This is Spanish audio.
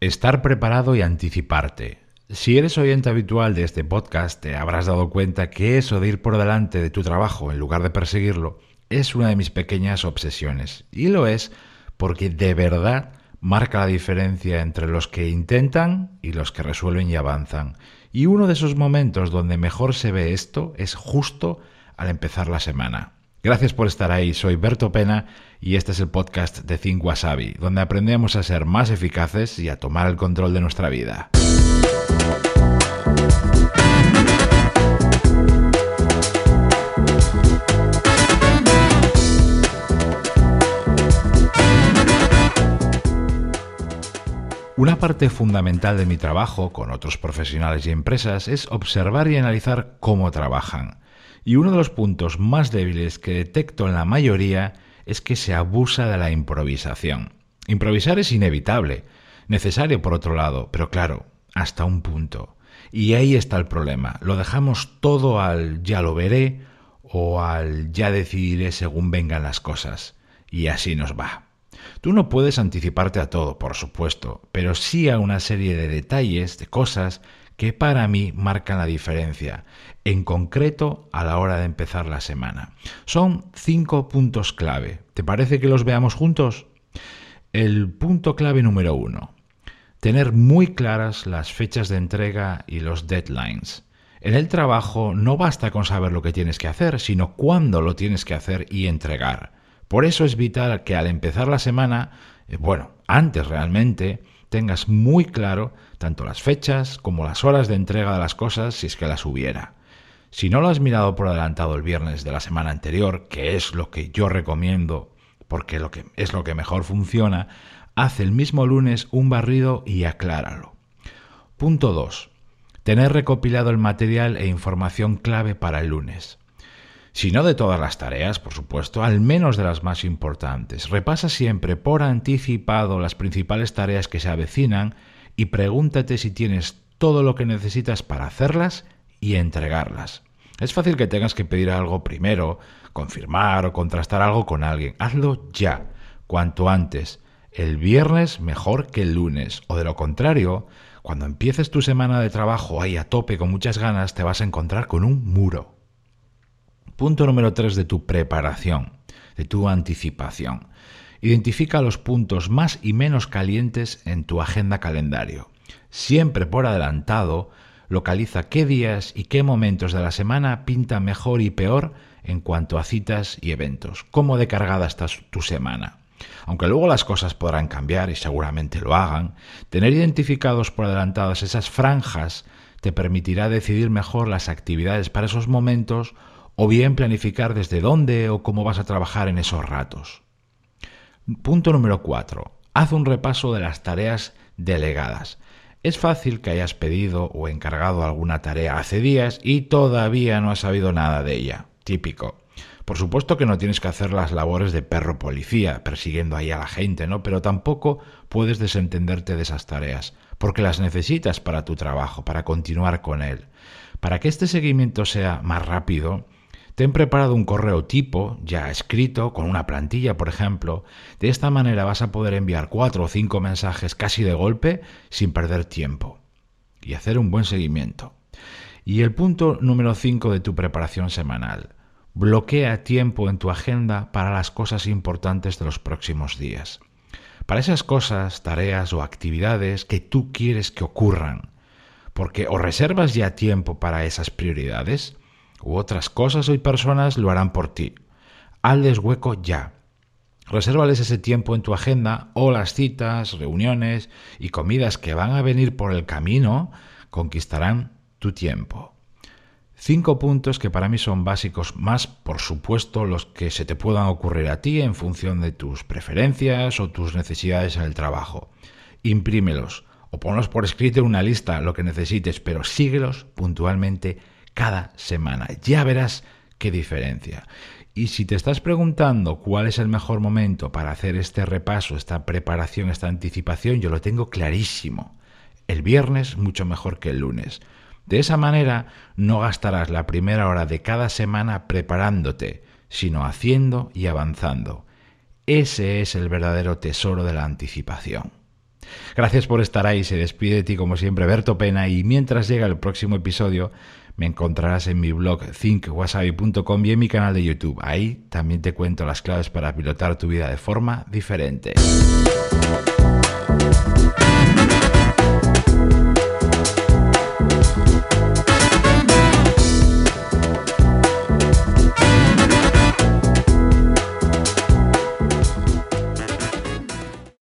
Estar preparado y anticiparte. Si eres oyente habitual de este podcast, te habrás dado cuenta que eso de ir por delante de tu trabajo en lugar de perseguirlo es una de mis pequeñas obsesiones. Y lo es porque de verdad marca la diferencia entre los que intentan y los que resuelven y avanzan. Y uno de esos momentos donde mejor se ve esto es justo al empezar la semana. Gracias por estar ahí, soy Berto Pena y este es el podcast de Think Wasabi, donde aprendemos a ser más eficaces y a tomar el control de nuestra vida. Una parte fundamental de mi trabajo con otros profesionales y empresas es observar y analizar cómo trabajan. Y uno de los puntos más débiles que detecto en la mayoría es que se abusa de la improvisación. Improvisar es inevitable, necesario por otro lado, pero claro, hasta un punto. Y ahí está el problema. Lo dejamos todo al ya lo veré o al ya decidiré según vengan las cosas. Y así nos va. Tú no puedes anticiparte a todo, por supuesto, pero sí a una serie de detalles, de cosas que para mí marcan la diferencia, en concreto a la hora de empezar la semana. Son cinco puntos clave. ¿Te parece que los veamos juntos? El punto clave número uno. Tener muy claras las fechas de entrega y los deadlines. En el trabajo no basta con saber lo que tienes que hacer, sino cuándo lo tienes que hacer y entregar. Por eso es vital que al empezar la semana, eh, bueno, antes realmente, tengas muy claro tanto las fechas como las horas de entrega de las cosas si es que las hubiera. Si no lo has mirado por adelantado el viernes de la semana anterior, que es lo que yo recomiendo porque lo que es lo que mejor funciona, haz el mismo lunes un barrido y acláralo. Punto 2. Tener recopilado el material e información clave para el lunes. Si no de todas las tareas, por supuesto, al menos de las más importantes. Repasa siempre por anticipado las principales tareas que se avecinan y pregúntate si tienes todo lo que necesitas para hacerlas y entregarlas. Es fácil que tengas que pedir algo primero, confirmar o contrastar algo con alguien. Hazlo ya, cuanto antes. El viernes mejor que el lunes, o de lo contrario, cuando empieces tu semana de trabajo ahí a tope con muchas ganas, te vas a encontrar con un muro. Punto número 3 de tu preparación, de tu anticipación. Identifica los puntos más y menos calientes en tu agenda calendario. Siempre por adelantado, localiza qué días y qué momentos de la semana pinta mejor y peor en cuanto a citas y eventos. Cómo de cargada está tu semana. Aunque luego las cosas podrán cambiar y seguramente lo hagan, tener identificados por adelantadas esas franjas te permitirá decidir mejor las actividades para esos momentos o bien planificar desde dónde o cómo vas a trabajar en esos ratos. Punto número 4. Haz un repaso de las tareas delegadas. Es fácil que hayas pedido o encargado alguna tarea hace días y todavía no has sabido nada de ella. Típico. Por supuesto que no tienes que hacer las labores de perro policía, persiguiendo ahí a la gente, ¿no? Pero tampoco puedes desentenderte de esas tareas, porque las necesitas para tu trabajo, para continuar con él. Para que este seguimiento sea más rápido, Ten preparado un correo tipo, ya escrito, con una plantilla, por ejemplo. De esta manera vas a poder enviar cuatro o cinco mensajes casi de golpe sin perder tiempo. Y hacer un buen seguimiento. Y el punto número 5 de tu preparación semanal. Bloquea tiempo en tu agenda para las cosas importantes de los próximos días. Para esas cosas, tareas o actividades que tú quieres que ocurran. Porque o reservas ya tiempo para esas prioridades, u otras cosas o personas lo harán por ti. Hazles hueco ya. Resérvales ese tiempo en tu agenda o las citas, reuniones y comidas que van a venir por el camino conquistarán tu tiempo. Cinco puntos que para mí son básicos, más por supuesto los que se te puedan ocurrir a ti en función de tus preferencias o tus necesidades en el trabajo. Imprímelos o ponlos por escrito en una lista, lo que necesites, pero síguelos puntualmente cada semana. Ya verás qué diferencia. Y si te estás preguntando cuál es el mejor momento para hacer este repaso, esta preparación, esta anticipación, yo lo tengo clarísimo. El viernes mucho mejor que el lunes. De esa manera no gastarás la primera hora de cada semana preparándote, sino haciendo y avanzando. Ese es el verdadero tesoro de la anticipación. Gracias por estar ahí, se despide de ti como siempre Berto Pena y mientras llega el próximo episodio me encontrarás en mi blog thinkwasabi.com y en mi canal de YouTube. Ahí también te cuento las claves para pilotar tu vida de forma diferente.